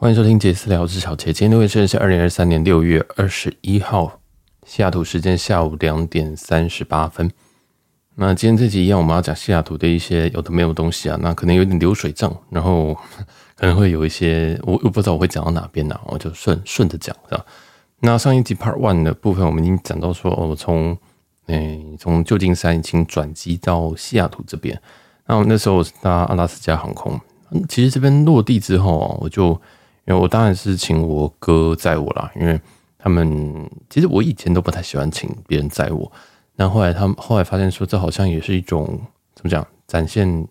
欢迎收听杰私聊，我是小杰。今天的位置是二零二三年六月二十一号，西雅图时间下午两点三十八分。那今天这集一样，我们要讲西雅图的一些有的没有东西啊。那可能有点流水账，然后 可能会有一些我我不知道我会讲到哪边呢、啊，我就顺顺着讲，是吧？那上一集 Part One 的部分，我们已经讲到说，我从诶从旧金山已经转机到西雅图这边。那我那时候我是搭阿拉斯加航空，其实这边落地之后啊，我就。我当然是请我哥载我啦，因为他们其实我以前都不太喜欢请别人载我，那后来他们后来发现说，这好像也是一种怎么讲，展现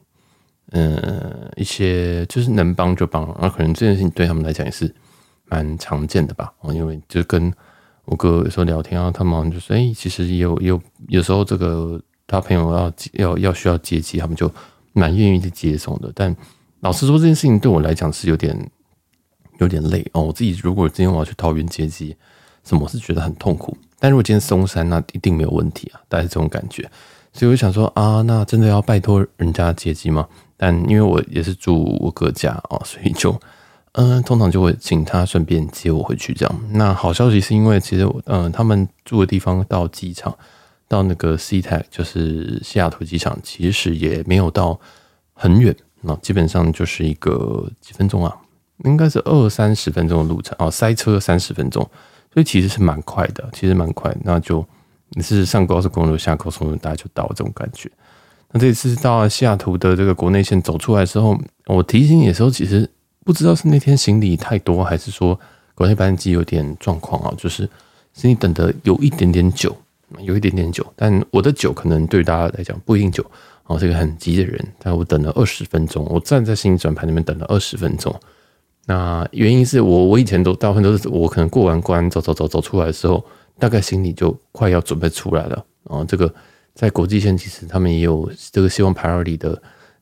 嗯、一些就是能帮就帮，然后可能这件事情对他们来讲也是蛮常见的吧。因为就跟我哥有时候聊天啊，他们就说，哎，其实有有有时候这个他朋友要要要需要接机，他们就蛮愿意去接送的。但老实说，这件事情对我来讲是有点。有点累哦，我自己如果今天我要去桃园接机，什么我是觉得很痛苦。但如果今天松山，那一定没有问题啊，大概是这种感觉。所以我想说啊，那真的要拜托人家接机吗？但因为我也是住我哥家哦，所以就嗯，通常就会请他顺便接我回去这样。那好消息是因为其实嗯，他们住的地方到机场，到那个 SeaTac 就是西雅图机场，其实也没有到很远，那基本上就是一个几分钟啊。应该是二三十分钟的路程哦，塞车三十分钟，所以其实是蛮快的，其实蛮快。那就你是上高速公路下高速公路，大家就到这种感觉。那这次到西雅图的这个国内线走出来之后，我提醒你的时候，其实不知道是那天行李太多，还是说国内班机有点状况啊，就是行李等的有一点点久，有一点点久。但我的久可能对大家来讲不一定久哦，这个很急的人，但我等了二十分钟，我站在行李转盘那边等了二十分钟。那原因是我，我以前都大部分都是我可能过完关走走走走出来的时候，大概行李就快要准备出来了。然后这个在国际线其实他们也有这个希望 priority 的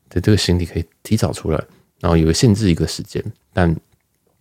的这个行李可以提早出来，然后有个限制一个时间，但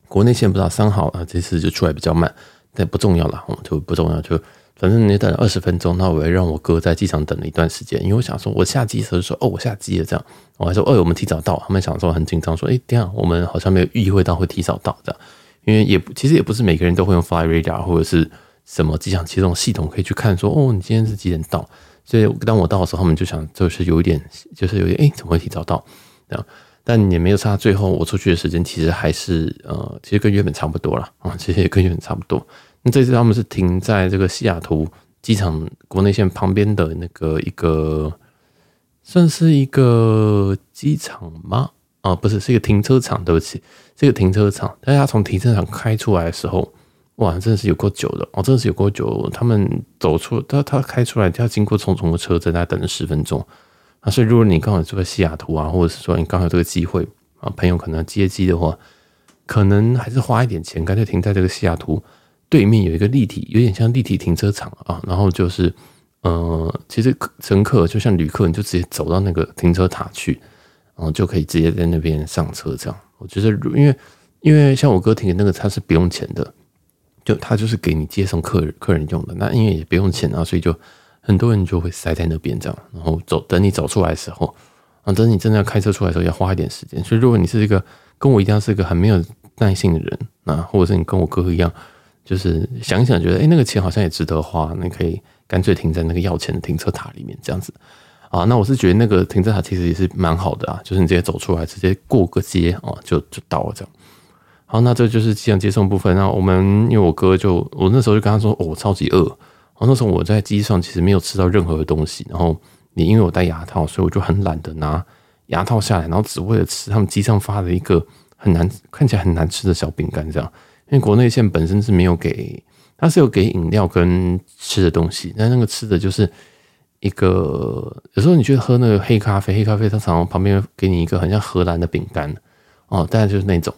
国内线不知道三号啊，这次就出来比较慢，但不重要了，就不重要就。反正你等了二十分钟，那我也让我哥在机场等了一段时间，因为我想说，我下机的时候说，哦，我下机了，这样，我还说，哦，我们提早到，他们想说很紧张，说，哎，这样我们好像没有意会到会提早到，这样，因为也其实也不是每个人都会用 Fly Radar 或者是什么机场接种系统可以去看说，哦，你今天是几点到？所以当我到的时候，他们就想，就是有一点，就是有点，哎，怎么会提早到？这样，但也没有差，最后我出去的时间其实还是，呃，其实跟原本差不多了啊，其实也跟原本差不多。那这次他们是停在这个西雅图机场国内线旁边的那个一个，算是一个机场吗？啊，不是，是一个停车场。对不起，这个停车场。但是他从停车场开出来的时候，哇，真的是有够久的哦，真的是有够久。他们走出他他开出来，他要经过重重的车阵，大概等了十分钟啊。所以如果你刚好住在西雅图啊，或者是说你刚好这个机会啊，朋友可能要接机的话，可能还是花一点钱，干脆停在这个西雅图。对面有一个立体，有点像立体停车场啊，然后就是，呃，其实乘客就像旅客，你就直接走到那个停车塔去，然后就可以直接在那边上车。这样，我觉得，因为因为像我哥停的那个，他是不用钱的，就他就是给你接送客人客人用的。那因为也不用钱啊，所以就很多人就会塞在那边这样，然后走，等你走出来的时候，啊，等你真的要开车出来的时候，要花一点时间。所以如果你是一个跟我一样是一个很没有耐性的人啊，或者是你跟我哥一样。就是想想，觉得诶，那个钱好像也值得花，那可以干脆停在那个要钱的停车塔里面这样子啊。那我是觉得那个停车塔其实也是蛮好的啊，就是你直接走出来，直接过个街啊，就就到了这样。好，那这就是机场接送部分。那我们因为我哥就我那时候就跟他说，哦，我超级饿。然后那时候我在机上其实没有吃到任何的东西，然后你因为我戴牙套，所以我就很懒得拿牙套下来，然后只为了吃他们机上发的一个很难看起来很难吃的小饼干这样。因为国内线本身是没有给，它是有给饮料跟吃的东西，但那个吃的就是一个，有时候你去喝那个黑咖啡，黑咖啡它常常旁边给你一个很像荷兰的饼干哦，大概就是那种，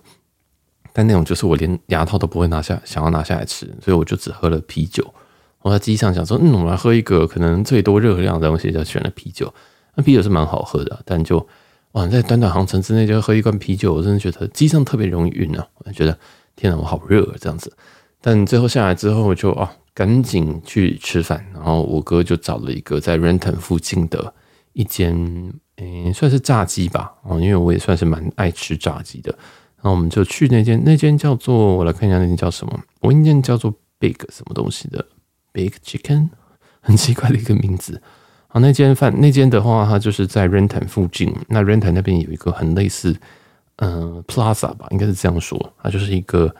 但那种就是我连牙套都不会拿下，想要拿下来吃，所以我就只喝了啤酒。我在机上想说，嗯，我们来喝一个可能最多热量的东西，就选了啤酒。那啤酒是蛮好喝的，但就哇，在短短航程之内就喝一罐啤酒，我真的觉得机上特别容易晕啊，我觉得。天哪，我好热，这样子。但最后下来之后，就啊，赶紧去吃饭。然后我哥就找了一个在 Renton 附近的一间，诶，算是炸鸡吧。哦，因为我也算是蛮爱吃炸鸡的。然后我们就去那间，那间叫做我来看一下那间叫什么，我那间叫做 Big 什么东西的 Big Chicken，很奇怪的一个名字。好，那间饭那间的话，它就是在 Renton 附近。那 Renton 那边有一个很类似，嗯、，Plaza 吧，应该是这样说。它就是一个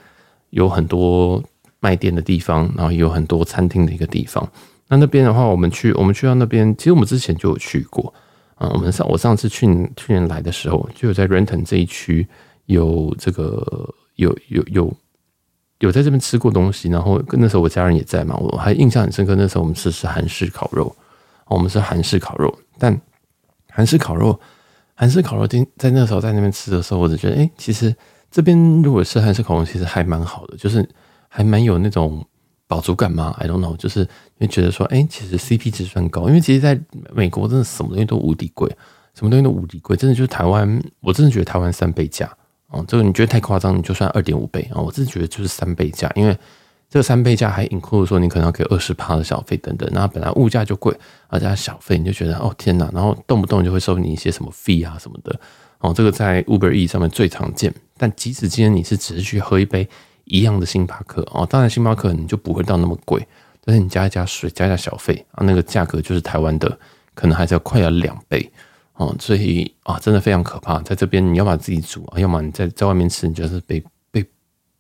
有很多卖店的地方，然后有很多餐厅的一个地方。那那边的话，我们去，我们去到那边，其实我们之前就有去过。啊、嗯，我们上我上次去去年来的时候，就有在 Renton 这一区有这个有有有有在这边吃过东西。然后那时候我家人也在嘛，我还印象很深刻。那时候我们吃是韩式烤肉。我们是韩式烤肉，但韩式烤肉，韩式烤肉，在在那时候在那边吃的时候，我就觉得，哎、其实这边如果是韩式烤肉，其实还蛮好的，就是还蛮有那种饱足感嘛。I don't know，就是因为觉得说，哎、其实 CP 值算高，因为其实在美国真的什么东西都无敌贵，什么东西都无敌贵，真的就是台湾，我真的觉得台湾三倍价哦。这个你觉得太夸张，你就算二点五倍啊，我自己觉得就是三倍价，因为。这三倍价还 include 说你可能要给二十趴的小费等等，然后本来物价就贵，而加小费，你就觉得哦天哪，然后动不动就会收你一些什么费啊什么的哦，这个在 Uber E 上面最常见。但即使今天你是只是去喝一杯一样的星巴克哦，当然星巴克你就不会到那么贵，但是你加一加水，加一加小费啊，那个价格就是台湾的可能还是要快要两倍哦，所以啊真的非常可怕。在这边你要么自己煮啊，要么你在在外面吃，你就是被被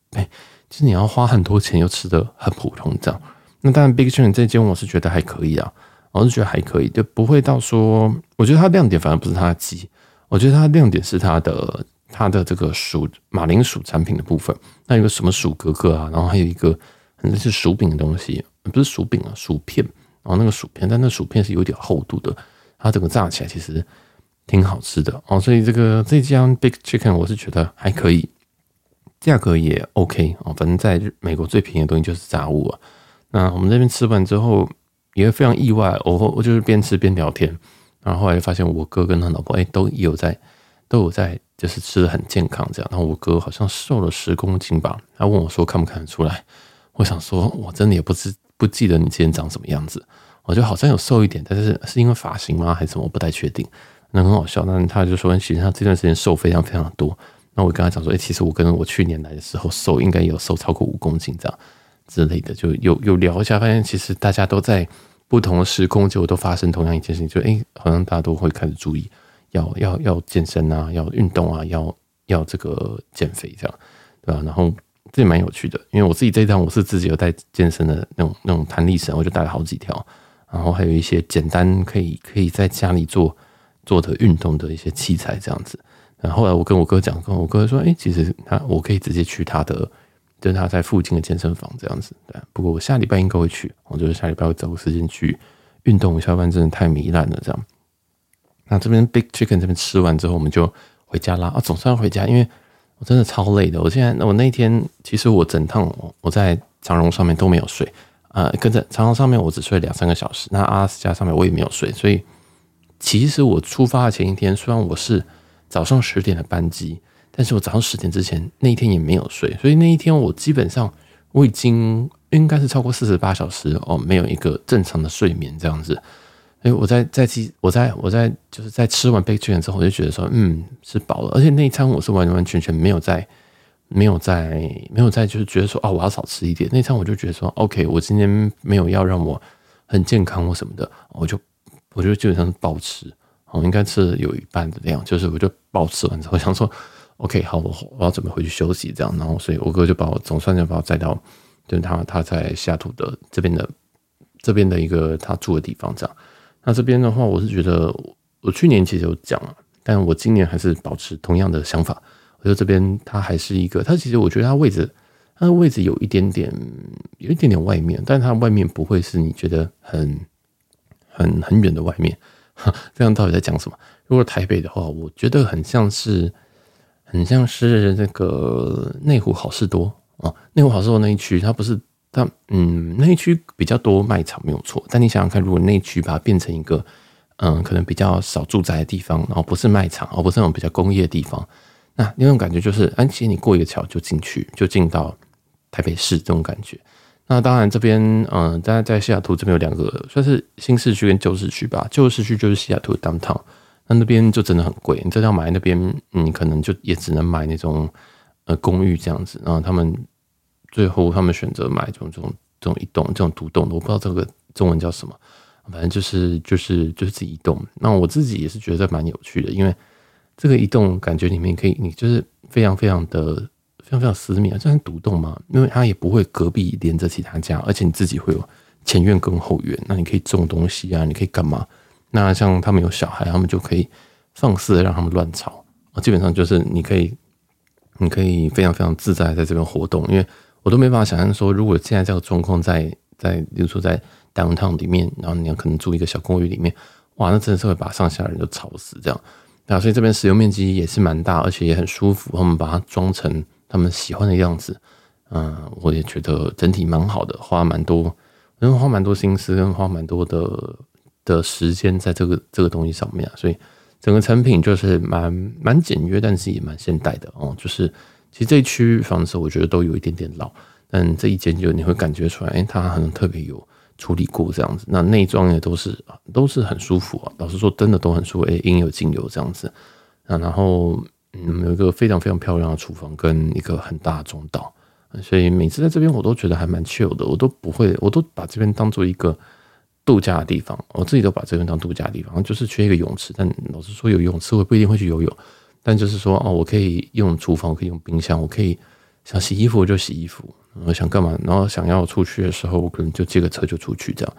被。其实你要花很多钱，又吃得很普通这样。那当然，Big Chicken 这间我是觉得还可以啊，我是觉得还可以，就不会到说，我觉得它亮点反而不是它的鸡，我觉得它亮点是它的它的这个薯马铃薯产品的部分。那有个什么薯格格啊，然后还有一个那是薯饼的东西，不是薯饼啊，薯片。然后那个薯片，但那薯片是有点厚度的，它整个炸起来其实挺好吃的哦。所以这个这家 Big Chicken 我是觉得还可以。价格也 OK 啊，反正在美国最便宜的东西就是炸物啊。那我们这边吃完之后也会非常意外，我我就是边吃边聊天，然后后来就发现我哥跟他老婆哎都有在都有在就是吃的很健康这样。然后我哥好像瘦了十公斤吧，他问我说看不看得出来？我想说我真的也不知不记得你今天长什么样子，我觉得好像有瘦一点，但是是因为发型吗还是什么？我不太确定。那很好笑，那他就说其实他这段时间瘦非常非常多。那我跟他讲说，哎、其实我跟我去年来的时候瘦应该有瘦超过五公斤这样之类的，就有有聊一下，发现其实大家都在不同的时空，结果都发生同样一件事情，就哎、好像大家都会开始注意要要要健身啊，要运动啊，要要这个减肥这样，对吧？然后这也蛮有趣的，因为我自己这一趟我是自己有带健身的那种那种弹力绳，我就带了好几条，然后还有一些简单可以可以在家里做做的运动的一些器材这样子。然后后来我跟我哥讲，跟我哥说，哎，其实他我可以直接去他的，就是他在附近的健身房这样子。对，不过我下礼拜应该会去，我就是下礼拜会找个时间去运动一下，不然真的太糜烂了这样。那这边 Big Chicken 这边吃完之后，我们就回家啦。啊，总算回家，因为我真的超累的。我现在我那一天其实我整趟我在长荣上面都没有睡啊，跟着长荣上面我只睡两三个小时。那阿拉斯加上面我也没有睡，所以其实我出发的前一天，虽然我是。早上十点的班机，但是我早上十点之前那一天也没有睡，所以那一天我基本上我已经应该是超过四十八小时哦，没有一个正常的睡眠这样子。哎，我在在机，我在我在就是在吃完 Big Chicken 之后，我就觉得说，嗯，是饱了，而且那一餐我是完完全全没有在没有在没有在就是觉得说，哦，我要少吃一点。那餐我就觉得说，OK，我今天没有要让我很健康或什么的，我就我就基本上是暴吃。我应该吃有一半的量，就是我就暴吃完之后，想说，OK，好，我我要准备回去休息，这样，然后所以我哥就把我总算就把我载到，就是他他在西雅图的这边的这边的一个他住的地方，这样。那这边的话，我是觉得我去年其实有讲了，但我今年还是保持同样的想法。我觉得这边它还是一个，它其实我觉得它位置，它的位置有一点点有一点点外面，但是它外面不会是你觉得很很很远的外面。这样到底在讲什么？如果台北的话，我觉得很像是，很像是那个内湖好事多啊，内湖好事多那一区，它不是它，嗯，那一区比较多卖场没有错。但你想想看，如果那一区把它变成一个，嗯，可能比较少住宅的地方，然后不是卖场，而不是那种比较工业的地方，那那种感觉就是，安琪你过一个桥就进去，就进到台北市这种感觉。那当然，这边嗯，在在西雅图这边有两个，算是新市区跟旧市区吧。旧市区就是西雅图的 downtown，那那边就真的很贵。你这要买那边，你可能就也只能买那种呃公寓这样子，然后他们最后他们选择买这种这种这种一栋这种独栋的，我不知道这个中文叫什么，反正就是就是就是自己一栋。那我自己也是觉得蛮有趣的，因为这个一栋感觉里面可以，你就是非常非常的非常非常私密啊，这是独栋嘛，因为它也不会隔壁连着其他家，而且你自己会有前院跟后院，那你可以种东西啊，你可以干嘛？那像他们有小孩，他们就可以放肆的让他们乱吵啊。基本上就是你可以，你可以非常非常自在在这边活动。因为我都没办法想象说，如果现在这个状况在在，比如说在 downtown 里面，然后你要可能住一个小公寓里面，哇，那真的是会把上下人都吵死这样。那所以这边使用面积也是蛮大，而且也很舒服。他们把它装成他们喜欢的样子，嗯，我也觉得整体蛮好的，花蛮多，因为花蛮多心思，跟花蛮多的。的时间在这个这个东西上面啊，所以整个成品就是蛮蛮简约，但是也蛮现代的哦。就是其实这一区房子我觉得都有一点点老，但这一间就你会感觉出来，哎，它可能特别有处理过这样子。那内装也都是都是很舒服啊，老实说真的都很舒服，哎，应有尽有这样子。啊，然后嗯，有一个非常非常漂亮的厨房跟一个很大的中岛，所以每次在这边我都觉得还蛮 chill 的，我都不会，我都把这边当做一个。度假的地方，我自己都把这边当度假的地方，就是缺一个泳池。但老实说，有泳池我不一定会去游泳。但就是说，哦，我可以用厨房，我可以用冰箱，我可以想洗衣服我就洗衣服，我想干嘛，然后想要出去的时候，我可能就借个车就出去这样。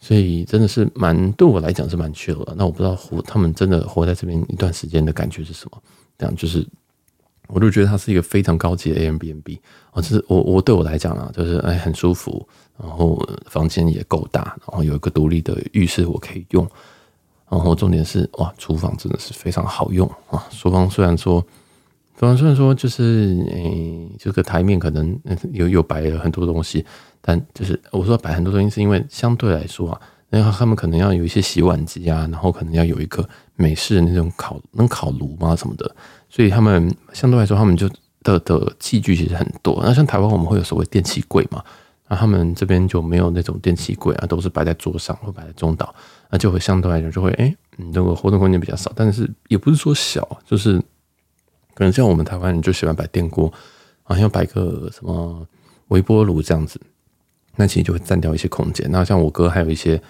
所以真的是蛮对我来讲是蛮 chill 的。那我不知道活他们真的活在这边一段时间的感觉是什么？这样就是。我就觉得它是一个非常高级的 Airbnb 哦，就是我我对我来讲啊，就是哎很舒服，然后房间也够大，然后有一个独立的浴室我可以用，然后重点是哇，厨房真的是非常好用啊。厨房虽然说，厨房虽然说就是诶这个台面可能有有摆了很多东西，但就是我说摆很多东西是因为相对来说啊，然后他们可能要有一些洗碗机啊，然后可能要有一个美式的那种烤能烤炉嘛什么的。所以他们相对来说，他们就的的器具其实很多。那像台湾，我们会有所谓电器柜嘛，那他们这边就没有那种电器柜啊，都是摆在桌上或摆在中岛，那就会相对来讲就会，哎，你这个活动空间比较少。但是也不是说小，就是可能像我们台湾人就喜欢摆电锅，好像摆个什么微波炉这样子，那其实就会占掉一些空间。那像我哥还有一些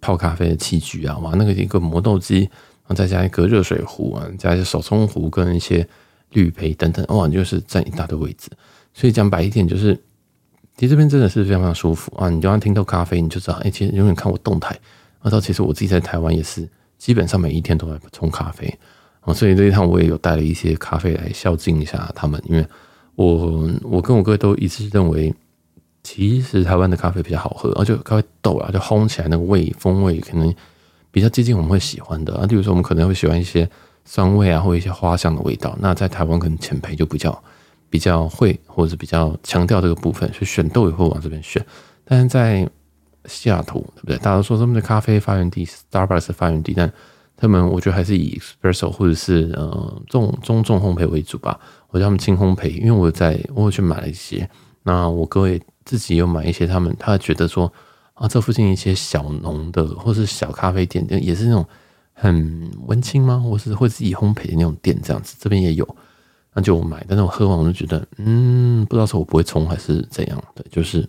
泡咖啡的器具啊，哇，那个一个磨豆机。然后再加一个热水壶啊，加一些手冲壶跟一些滤杯等等，哇，就是占一大堆位置。所以讲白一点，就是其实这边真的是非常非常舒服啊。你就算听到咖啡，你就知道，哎，其实永远看我动态。然后其实我自己在台湾也是，基本上每一天都在冲咖啡啊。所以这一趟我也有带了一些咖啡来孝敬一下他们，因为我我跟我哥都一致认为，其实台湾的咖啡比较好喝，而且咖啡豆啊，就烘起来那个味风味可能。比较接近我们会喜欢的啊，例如说我们可能会喜欢一些酸味啊，或一些花香的味道。那在台湾可能浅焙就比较比较会，或者是比较强调这个部分，所以选豆也会往这边选。但是在西雅图，对不对？大家都说他们的咖啡发源地，Starbucks 发源地，但他们我觉得还是以 Espresso 或者是呃中中重烘焙为主吧。我叫他们轻烘焙，因为我在我有去买了一些，那我哥也自己有买一些，他们他觉得说。啊，这附近一些小农的，或是小咖啡店，也是那种很温馨吗？或是会自己烘焙的那种店，这样子，这边也有。那就我买，但是我喝完我就觉得，嗯，不知道是我不会冲还是怎样的，就是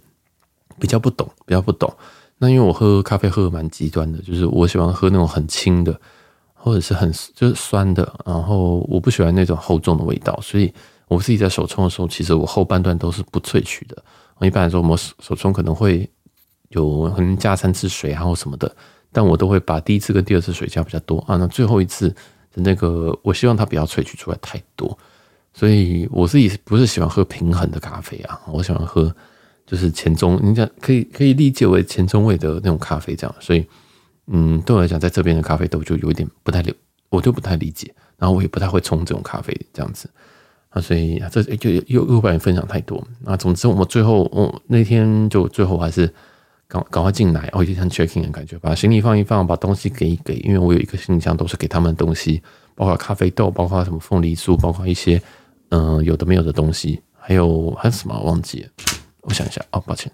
比较不懂，比较不懂。那因为我喝咖啡喝的蛮极端的，就是我喜欢喝那种很轻的，或者是很就是酸的，然后我不喜欢那种厚重的味道，所以我自己在手冲的时候，其实我后半段都是不萃取的。一般来说，我们手冲可能会。有可能加三次水啊或什么的，但我都会把第一次跟第二次水加比较多啊。那最后一次的那个，我希望它不要萃取出来太多，所以我自己不是喜欢喝平衡的咖啡啊，我喜欢喝就是前中，你讲可以可以理解为前中味的那种咖啡这样。所以，嗯，对我来讲，在这边的咖啡豆就有一点不太理，我就不太理解，然后我也不太会冲这种咖啡这样子啊。所以啊这就又又把你分享太多啊。总之，我们最后我那天就最后还是。赶赶快进来，哦，有点像 checking 的感觉，把行李放一放，把东西给一给，因为我有一个行李箱，都是给他们东西，包括咖啡豆，包括什么凤梨酥，包括一些嗯、有的没有的东西，还有还有什么忘记了，我想一下，哦，抱歉，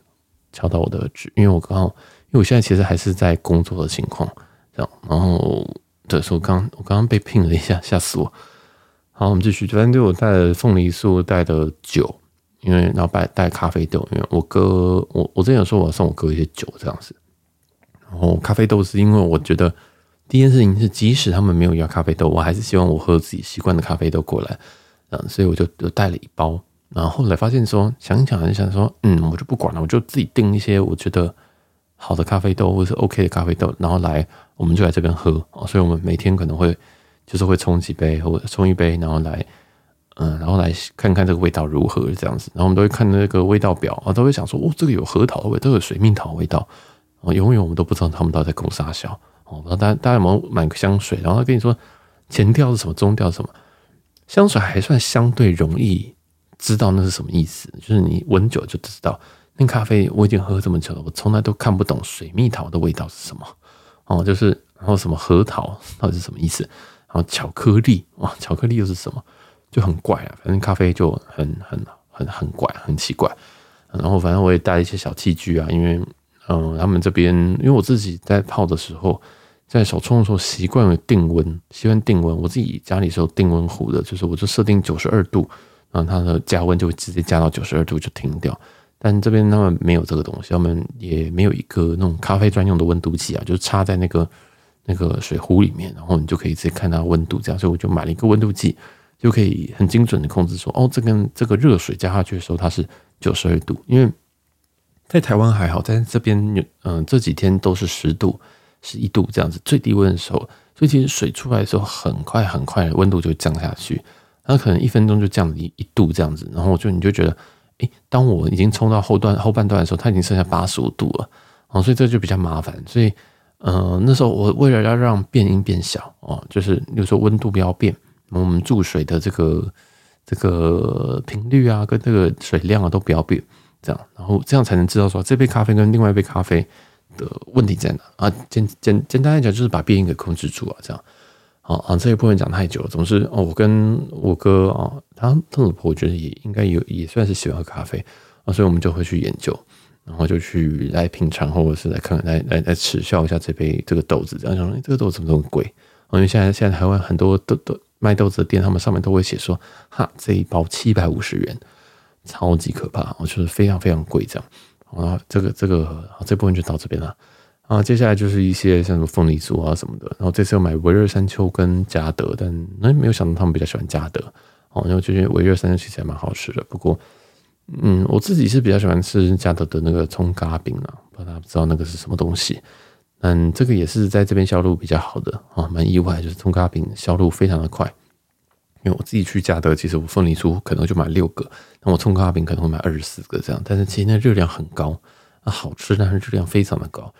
敲到我的纸，因为我刚好，因为我现在其实还是在工作的情况，这样，然后对，所以我刚我刚刚被聘了一下，吓死我，好，我们继续。反正就我带了凤梨酥，带的酒，因为然后带带咖啡豆，因为我哥我我之前有说我要送我哥一些酒这样子。然后咖啡豆是因为我觉得第一件事情是，即使他们没有要咖啡豆，我还是希望我喝自己习惯的咖啡豆过来，嗯，所以我就就带了一包。然后后来发现说，想一想很想说，嗯，我就不管了，我就自己订一些我觉得好的咖啡豆或者是 OK 的咖啡豆，然后来我们就来这边喝。所以我们每天可能会。就是会冲几杯，或者冲一杯，然后来，嗯，然后来看看这个味道如何这样子。然后我们都会看那个味道表啊，都会想说，哦，这个有核桃味，这个有水蜜桃味道。哦，永远我们都不知道他们到底在攻啥笑。哦，不知道大家大家有没有买个香水？然后他跟你说前调是什么，中调什么？香水还算相对容易知道那是什么意思，就是你闻久就知道。那咖啡我已经喝这么久了，我从来都看不懂水蜜桃的味道是什么。哦，就是然后什么核桃到底是什么意思？然后巧克力哇，巧克力又是什么？就很怪啊。反正咖啡就很很很很怪，很奇怪。然后反正我也带一些小器具啊，因为嗯，他们这边因为我自己在泡的时候，在手冲的时候习惯了定温，习惯定温。我自己家里是有定温壶的，就是我就设定九十二度，然后它的加温就会直接加到九十二度就停掉。但这边他们没有这个东西，他们也没有一个那种咖啡专用的温度计啊，就是插在那个。那个水壶里面，然后你就可以直接看它温度，这样，所以我就买了一个温度计，就可以很精准的控制说，哦，这跟这个热水加下去的时候，它是九十二度。因为在台湾还好，在这边，嗯、呃，这几天都是十度、十一度这样子，最低温的时候，所以其实水出来的时候，很快很快温度就降下去，然后可能一分钟就降一一度这样子，然后我就你就觉得，诶，当我已经冲到后段后半段的时候，它已经剩下八十五度了，哦，所以这就比较麻烦，所以。嗯，那时候我为了要让变音变小哦，就是比如说温度不要变，我们注水的这个这个频率啊，跟这个水量啊都不要变，这样，然后这样才能知道说这杯咖啡跟另外一杯咖啡的问题在哪啊？简简简单来讲，就是把变音给控制住啊，这样。啊啊，这一部分讲太久了，总之哦，我跟我哥啊，他他老婆我觉得也应该有也算是喜欢喝咖啡啊，所以我们就会去研究。然后就去来品尝，或者是来看看，来来来耻笑一下这杯这个豆子，这样想说，这个豆子怎么这么贵？因为现在现在台湾很多豆豆卖豆子的店，他们上面都会写说，哈，这一包七百五十元，超级可怕，我觉得非常非常贵，这样。啊，这个这个这部分就到这边了。啊，接下来就是一些像什么凤梨酥啊什么的。然后这次又买维热山丘跟嘉德，但那没有想到他们比较喜欢嘉德。哦，因为我觉得微热山丘其实还蛮好吃的，不过。嗯，我自己是比较喜欢吃嘉德的那个葱咖饼啊，不知道不知道那个是什么东西。嗯，这个也是在这边销路比较好的啊，蛮意外，就是葱咖饼销路非常的快。因为我自己去嘉德，其实我凤梨酥可能就买六个，那我葱咖饼可能会买二十四个这样，但是其实那热量很高啊，好吃，但是热量非常的高。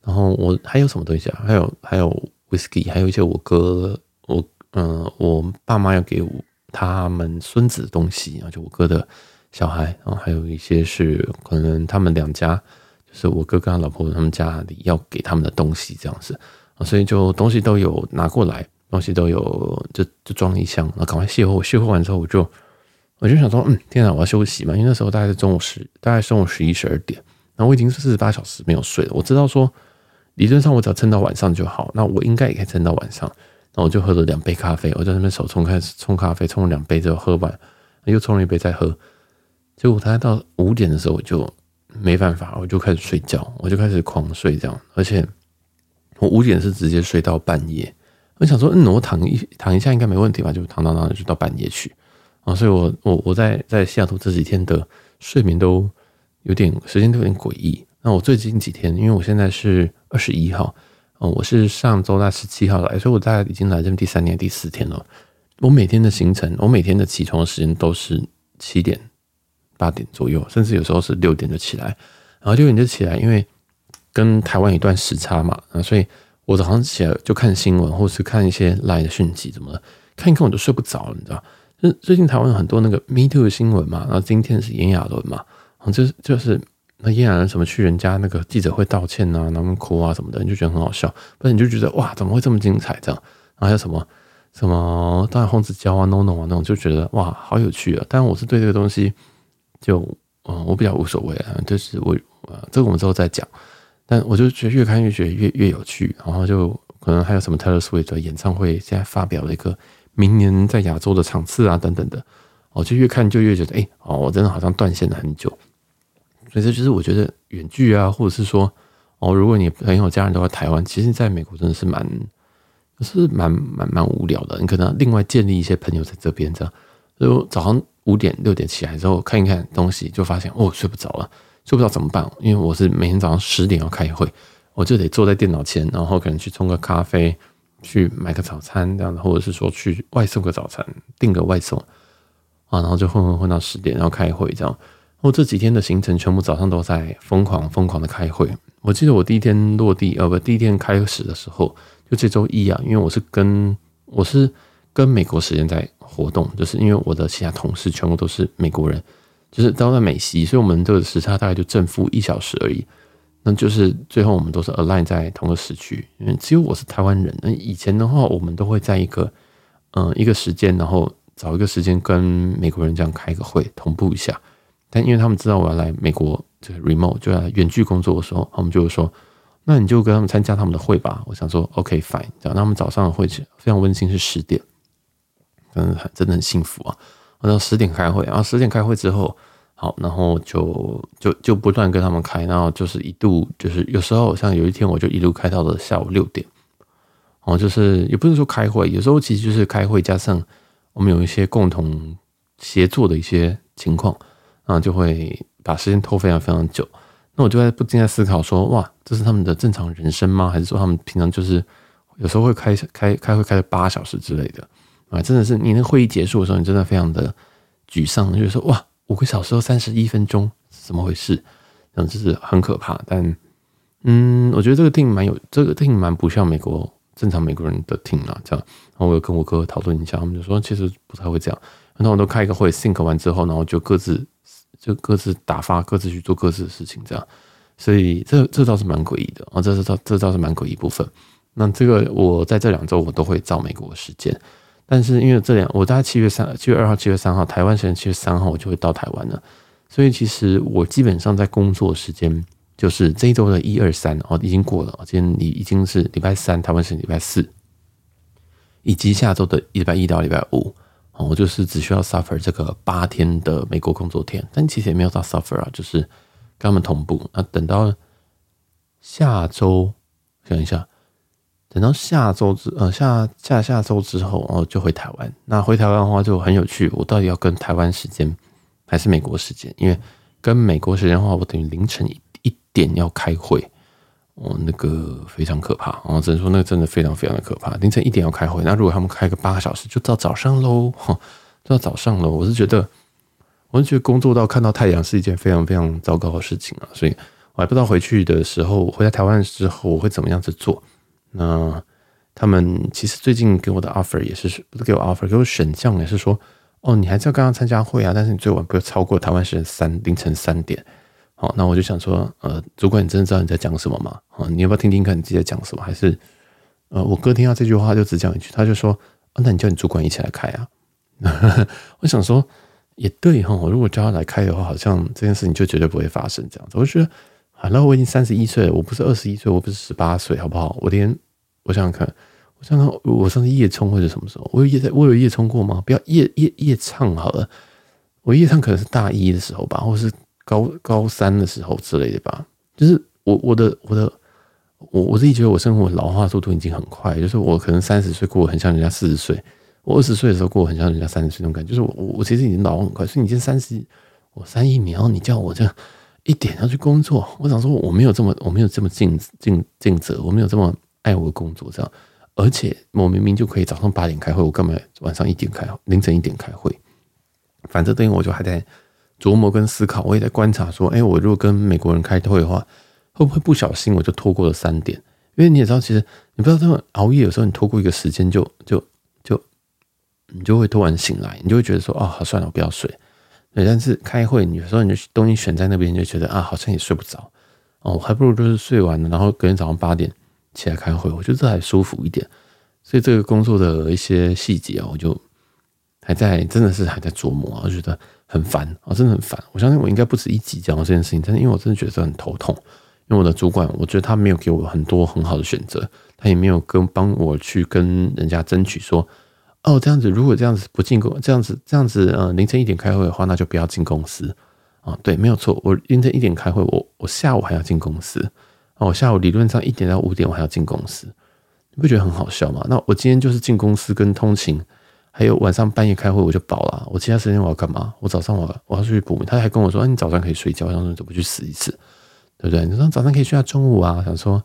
然后我还有什么东西啊？还有还有 whisky，还有一些我哥我嗯、我爸妈要给我他们孙子的东西然后，就我哥的。小孩，然后还有一些是可能他们两家，就是我哥跟他老婆他们家里要给他们的东西这样子啊，所以就东西都有拿过来，东西都有就就装一箱，然后赶快卸货，卸货完之后我就我就想说，嗯，天哪，我要休息嘛，因为那时候大概是中午十，大概中午十一十二点，然后我已经是四十八小时没有睡了，我知道说理论上我只要撑到晚上就好，那我应该也可以撑到晚上，那我就喝了两杯咖啡，我在那边手冲开始冲咖啡，冲了两杯之后喝完，又冲了一杯再喝。结果他到五点的时候，我就没办法，我就开始睡觉，我就开始狂睡这样。而且我五点是直接睡到半夜。我想说，嗯，我躺一躺一下应该没问题吧？就躺躺躺就到半夜去啊。所以我我我在在西雅图这几天的睡眠都有点时间都有点诡异。那我最近几天，因为我现在是二十一号，哦，我是上周那十七号来，所以我大概已经来这边第三天第四天了。我每天的行程，我每天的起床时间都是七点。八点左右，甚至有时候是六点就起来，然后六点就起来，因为跟台湾一段时差嘛，啊，所以我早上起来就看新闻，或是看一些赖的讯息，怎么的，看一看我就睡不着了，你知道？就最近台湾有很多那个 Me Too 的新闻嘛，然后今天是炎亚纶嘛，然后就是就是那炎亚纶什么去人家那个记者会道歉啊，然后哭啊什么的，你就觉得很好笑，不然你就觉得哇，怎么会这么精彩这样？然后还有什么什么当然黄子娇啊、NONO 啊那种，就觉得哇，好有趣啊！但我是对这个东西。就嗯，我比较无所谓啊，就是我呃，这个我们之后再讲。但我就觉得越看越觉得越越有趣，然后就可能还有什么 Taylor Swift 的演唱会，现在发表了一个明年在亚洲的场次啊等等的，哦，就越看就越觉得，哎，哦，我真的好像断线了很久。所以这就是我觉得远距啊，或者是说，哦，如果你朋友家人都在台湾，其实在美国真的是蛮，就是蛮蛮蛮无聊的。你可能另外建立一些朋友在这边这样，就早上五点六点起来之后看一看东西，就发现哦，睡不着了，睡不着怎么办？因为我是每天早上十点要开会，我就得坐在电脑前，然后可能去冲个咖啡，去买个早餐这样子，或者是说去外送个早餐，订个外送啊，然后就混混混到十点，然后开会这样。我这几天的行程全部早上都在疯狂疯狂的开会。我记得我第一天落地，呃不，第一天开始的时候，就这周一啊，因为我是跟我是跟美国时间在活动，就是因为我的其他同事全部都是美国人，就是都在美西，所以我们这个时差大概就正负一小时而已。那就是最后我们都是 align 在同个时区，因为只有我是台湾人。那以前的话，我们都会在一个嗯、一个时间，然后找一个时间跟美国人这样开个会，同步一下。但因为他们知道我要来美国，这个 remote 就要远距工作的时候，他们就会说：“那你就跟他们参加他们的会吧。”我想说：“OK fine。”这样，那他们早上的会非常温馨，是十点，真的很真的很幸福啊！然后十点开会，然后十点开会之后，好，然后就就就不断跟他们开，然后就是一度就是有时候像有一天我就一路开到了下午六点，哦，就是也不是说开会，有时候其实就是开会加上我们有一些共同协作的一些情况。然后就会把时间拖非常非常久，那我就在不禁在思考说，哇，这是他们的正常人生吗？还是说他们平常就是有时候会开开开会开了八小时之类的啊？真的是你那会议结束的时候，你真的非常的沮丧，就是说，哇，五个小时三十一分钟，怎么回事？这样就是很可怕。但嗯，我觉得这个 team 蛮有，这个 team 蛮不像美国正常美国人的听啊，这样。然后我有跟我哥讨论一下，他们就说其实不太会这样。然后我都开一个会，think 完之后，然后就各自。就各自打发，各自去做各自的事情，这样，所以这这倒是蛮诡异的啊，这是倒这倒是蛮诡异部分。那这个我在这两周我都会照美国的时间，但是因为这两我大概七月三七月二号七月三号台湾时间七月三号我就会到台湾了，所以其实我基本上在工作时间就是这一周的一二三哦已经过了，今天已已经是礼拜三台湾时间礼拜四，以及下周的礼拜一到礼拜五。哦我就是只需要 suffer 这个八天的美国工作天，但其实也没有到 suffer 啊，就是跟他们同步。那等到下周，想一下，等到下周之呃下下下周之后，哦就回台湾。那回台湾的话就很有趣，我到底要跟台湾时间还是美国时间？因为跟美国时间的话，我等于凌晨一一点要开会。哦，那个非常可怕哦，只能说那个真的非常非常的可怕。凌晨一点要开会，那如果他们开个八个小时，就到早上喽，哈，到早上喽。我是觉得，我是觉得工作到看到太阳是一件非常非常糟糕的事情啊，所以我还不知道回去的时候，回来台湾之后我会怎么样子做。那他们其实最近给我的 offer 也是，不是给我 offer，给我选项也是说，哦，你还是要跟他参加会啊，但是你最晚不要超过台湾时间三凌晨三点。好，那我就想说，呃，主管，你真的知道你在讲什么吗？啊，你要不要听听看你自己在讲什么？还是，呃，我哥听到这句话就只讲一句，他就说，啊，那你叫你主管一起来开啊。我想说，也对哈，我如果叫他来开的话，好像这件事情就绝对不会发生这样子。我就觉得，好，那我已经三十一岁了，我不是二十一岁，我不是十八岁，好不好？我连，我想想看，我想想看，我上次夜冲会是什么时候？我有夜，我有夜冲过吗？不要夜夜夜唱好了，我夜唱可能是大一的时候吧，或是。高高三的时候之类的吧，就是我我的我的我我自己觉得我生活老化速度已经很快，就是我可能三十岁过得很像人家四十岁，我二十岁的时候过得很像人家三十岁那种感觉，就是我我其实已经老很快，所以你今天三十，我三一年，然后你叫我这样一点要去工作，我想说我没有这么我没有这么尽尽尽责，我没有这么爱我的工作这样，而且我明明就可以早上八点开会，我干嘛晚上一点开凌晨一点开会？反正等于我就还在。琢磨跟思考，我也在观察，说，哎、我如果跟美国人开会的话，会不会不小心我就拖过了三点？因为你也知道，其实你不知道，这种熬夜有时候你拖过一个时间，就就就你就会突然醒来，你就会觉得说，哦，好算了，我不要睡。对，但是开会，有时候你就东西选在那边，就觉得啊，好像也睡不着。哦，我还不如就是睡完了，然后隔天早上八点起来开会，我觉得这还舒服一点。所以这个工作的一些细节啊，我就还在，真的是还在琢磨，我觉得。很烦啊，真的很烦。我相信我应该不止一集讲到这件事情，但是因为我真的觉得很头痛。因为我的主管，我觉得他没有给我很多很好的选择，他也没有跟帮我去跟人家争取说，哦，这样子，如果这样子不进公，这样子这样子，呃，凌晨一点开会的话，那就不要进公司啊。对，没有错，我凌晨一点开会，我我下午还要进公司啊。我下午理论上一点到五点我还要进公司，你不觉得很好笑吗？那我今天就是进公司跟通勤，还有晚上半夜开会我就饱了。我其他时间我要干嘛？我早上我我要出去补。他还跟我说，啊，你早上可以睡觉，我想说怎么去死一次，对不对？你说早上可以睡到中午啊，想说。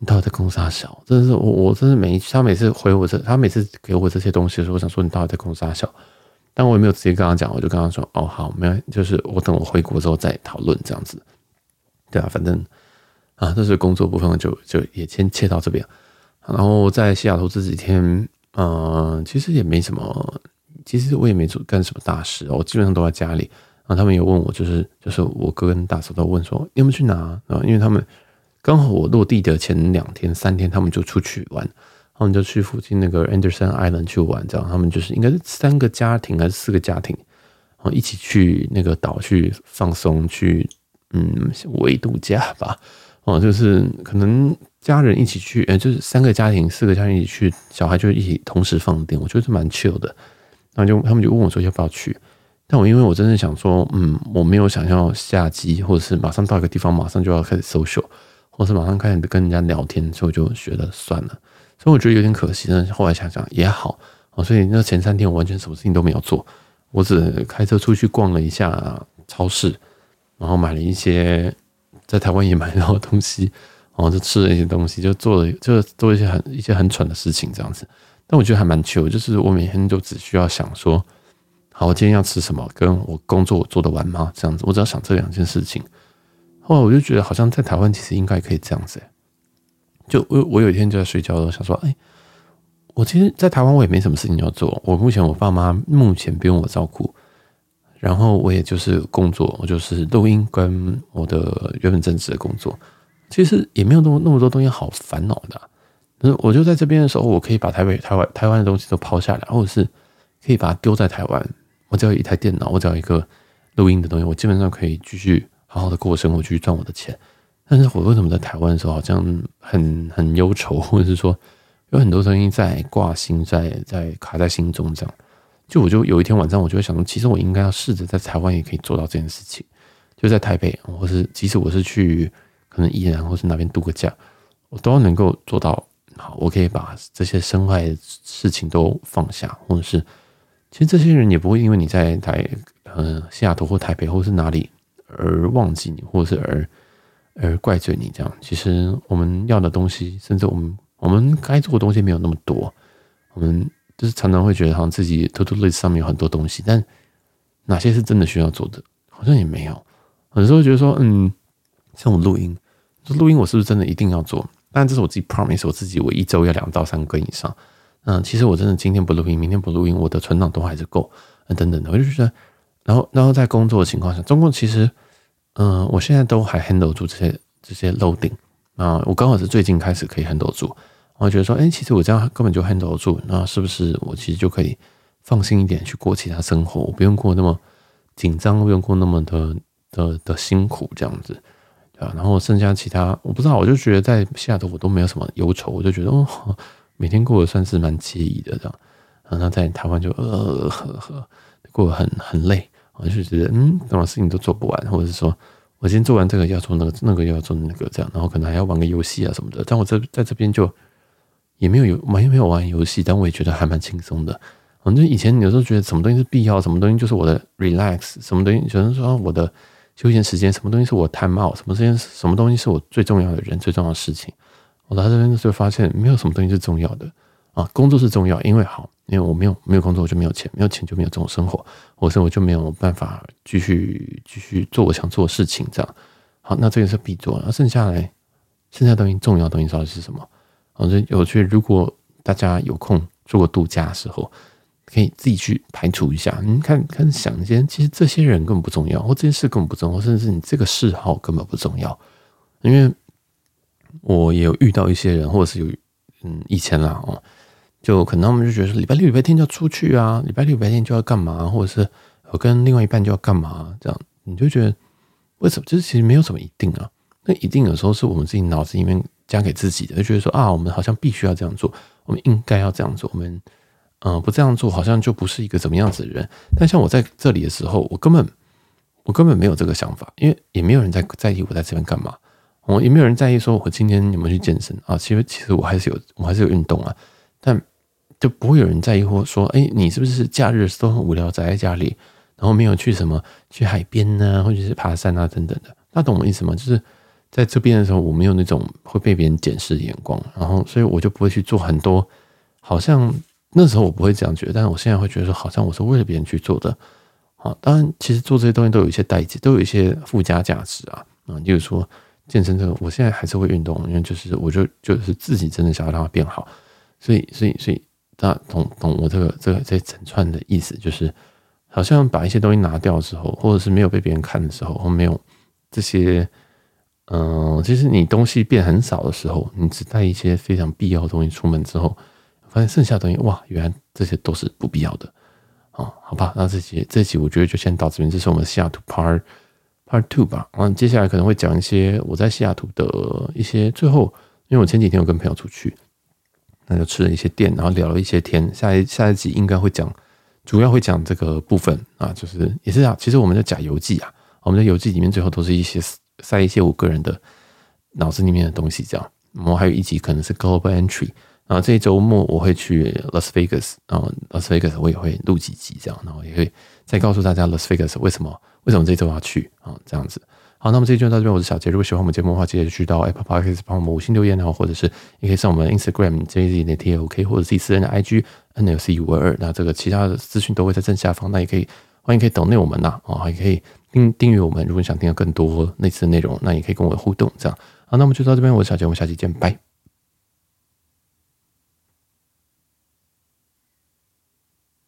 你到底在公三小？真的是我，我真是每一他每次回我这，他每次给我这些东西的时候，我想说你到底在公三小？但我也没有直接跟他讲，我就跟他说：“哦，好，没有，就是我等我回国之后再讨论这样子。”对啊，反正啊，这是工作部分就，就也先切到这边。然后在西雅图这几天，嗯、其实也没什么，其实我也没做干什么大事，我基本上都在家里。然后他们有问我，就是就是我哥跟大嫂都问说：“你有没有去哪？”啊，因为他们。刚好我落地的前两天、三天，他们就出去玩，他们就去附近那个 Anderson Island 去玩，这样他们就是应该是三个家庭还是四个家庭，然后一起去那个岛去放松，去嗯微度假吧，哦，就是可能家人一起去，呃，就是三个家庭、四个家庭一起去，小孩就一起同时放电，我觉得是蛮 chill 的。然后就他们就问我说要不要去，但我因为我真的想说，嗯，我没有想要下机，或者是马上到一个地方马上就要开始 social。我是马上开始跟人家聊天，所以我就觉得算了，所以我觉得有点可惜。但后来想想也好，所以那前三天我完全什么事情都没有做，我只开车出去逛了一下超市，然后买了一些在台湾也买到的东西，然后就吃了一些东西，就做了就做一些很一些很蠢的事情这样子。但我觉得还蛮 chill，就是我每天就只需要想说，好，我今天要吃什么，跟我工作我做得完吗？这样子，我只要想这两件事情。后来我就觉得好像在台湾其实应该可以这样子，就我我有一天就在睡觉的时候想说，哎，我其实，在台湾我也没什么事情要做。我目前我爸妈目前不用我照顾，然后我也就是工作，我就是录音跟我的原本正职的工作，其实也没有那么那么多东西好烦恼的。就是我就在这边的时候，我可以把台北、台湾、台湾的东西都抛下来，或者是可以把它丢在台湾。我只要一台电脑，我只要一个录音的东西，我基本上可以继续。好好的过生活，去赚我的钱。但是我为什么在台湾的时候好像很很忧愁，或者是说有很多声音在挂心，在在卡在心中这样？就我就有一天晚上，我就会想，其实我应该要试着在台湾也可以做到这件事情。就在台北，或是即使我是去可能宜兰或是那边度个假，我都要能够做到好。我可以把这些身外的事情都放下，或者是其实这些人也不会因为你在台呃西雅图或台北或是哪里。而忘记你，或者是而而怪罪你，这样其实我们要的东西，甚至我们我们该做的东西没有那么多。我们就是常常会觉得，好像自己 to do list 上面有很多东西，但哪些是真的需要做的，好像也没有。有时候觉得说，嗯，像我录音，说录音我是不是真的一定要做？但这是我自己 promise 我自己，我一周要两到三个以上。嗯，其实我真的今天不录音，明天不录音，我的存档都还是够。等等的，我就觉得。然后，然后在工作的情况下，中共其实，嗯、我现在都还 handle 住这些这些 loading 啊，我刚好是最近开始可以 handle 住，我觉得说，哎，其实我这样根本就 handle 住，那是不是我其实就可以放心一点去过其他生活？我不用过那么紧张，不用过那么的的的辛苦这样子，对吧？然后剩下其他，我不知道，我就觉得在西雅图我都没有什么忧愁，我就觉得哦，每天过得算是蛮惬意的这样。然后在台湾就呃呵呵。过得很很累，我就觉得嗯，什么事情都做不完，或者是说我今天做完这个要做那个，那个要做那个，这样，然后可能还要玩个游戏啊什么的。但我这在这边就也没有有没没有玩游戏，但我也觉得还蛮轻松的。反正以前有时候觉得什么东西是必要，什么东西就是我的 relax，什么东西有人说我的休闲时间，什么东西是我 time out，什么时间什么东西是我最重要的人，最重要的事情。我到这边就发现没有什么东西是重要的工作是重要，因为好。因为我没有没有工作，我就没有钱；没有钱，就没有这种生活。我生活就没有办法继续继续做我想做的事情。这样好，那这个是必做。那剩下来，剩下东西重要东西到底是什么？反正有趣。如果大家有空出国度假的时候，可以自己去排除一下。你看看想一些，其实这些人根本不重要，或这件事根本不重要，甚至是你这个嗜好根本不重要。因为我也有遇到一些人，或者是有嗯以前啦哦。就可能我们就觉得礼拜六、礼拜天就要出去啊，礼拜六、礼拜天就要干嘛，或者是我跟另外一半就要干嘛，这样你就觉得为什么？就是其实没有什么一定啊。那一定有时候是我们自己脑子里面加给自己的，就觉得说啊，我们好像必须要这样做，我们应该要这样做，我们嗯、不这样做好像就不是一个怎么样子的人。但像我在这里的时候，我根本我根本没有这个想法，因为也没有人在在意我在这边干嘛，我也没有人在意说我今天有没有去健身啊。其实其实我还是有我还是有运动啊，但就不会有人在意或说，哎，你是不是假日都很无聊宅在家里，然后没有去什么去海边呢、或者是爬山啊等等的。那懂我意思吗？就是在这边的时候，我没有那种会被别人检视的眼光，然后所以我就不会去做很多好像。那时候我不会这样觉得，但是我现在会觉得说，好像我是为了别人去做的。好，当然，其实做这些东西都有一些代价，都有一些附加价值啊。啊，例如说健身这个，我现在还是会运动，因为就是我就就是自己真的想要让它变好。所以，所以，所以大家懂懂我这个这个这整串的意思，就是好像把一些东西拿掉之后，或者是没有被别人看的时候，或没有这些，嗯、其实你东西变很少的时候，你只带一些非常必要的东西出门之后。发现剩下的东西，哇，原来这些都是不必要的，哦，好吧，那这期这期我觉得就先到这边，这是我们西雅图 Part Part Two 吧。嗯，接下来可能会讲一些我在西雅图的一些最后，因为我前几天有跟朋友出去，那就吃了一些店，然后聊了一些天。下一下一集应该会讲，主要会讲这个部分啊，就是也是啊，其实我们的假游记啊，我们的游记里面最后都是一些塞一些我个人的脑子里面的东西，这样。然后还有一集可能是 Global Entry。然后这一周末我会去 Las Vegas，然后 Las Vegas 我也会录几集这样，然后也会再告诉大家 Las Vegas 为什么为什么这周要去啊这样子。好，那么这期就到这边，我是小杰。如果喜欢我们节目的话，记得去到 Apple Podcast 帮我们五星留言，然后或者是也可以上我们 Instagram JZ 的 TLK，或者自己私人的 IG NLC 五二二。那这个其他的资讯都会在正下方，那也可以欢迎可以等内我们呐，啊，也可以订订阅我们。如果你想听到更多类似的内容，那也可以跟我互动这样。好，那么就到这边，我是小杰，我们下期见，拜。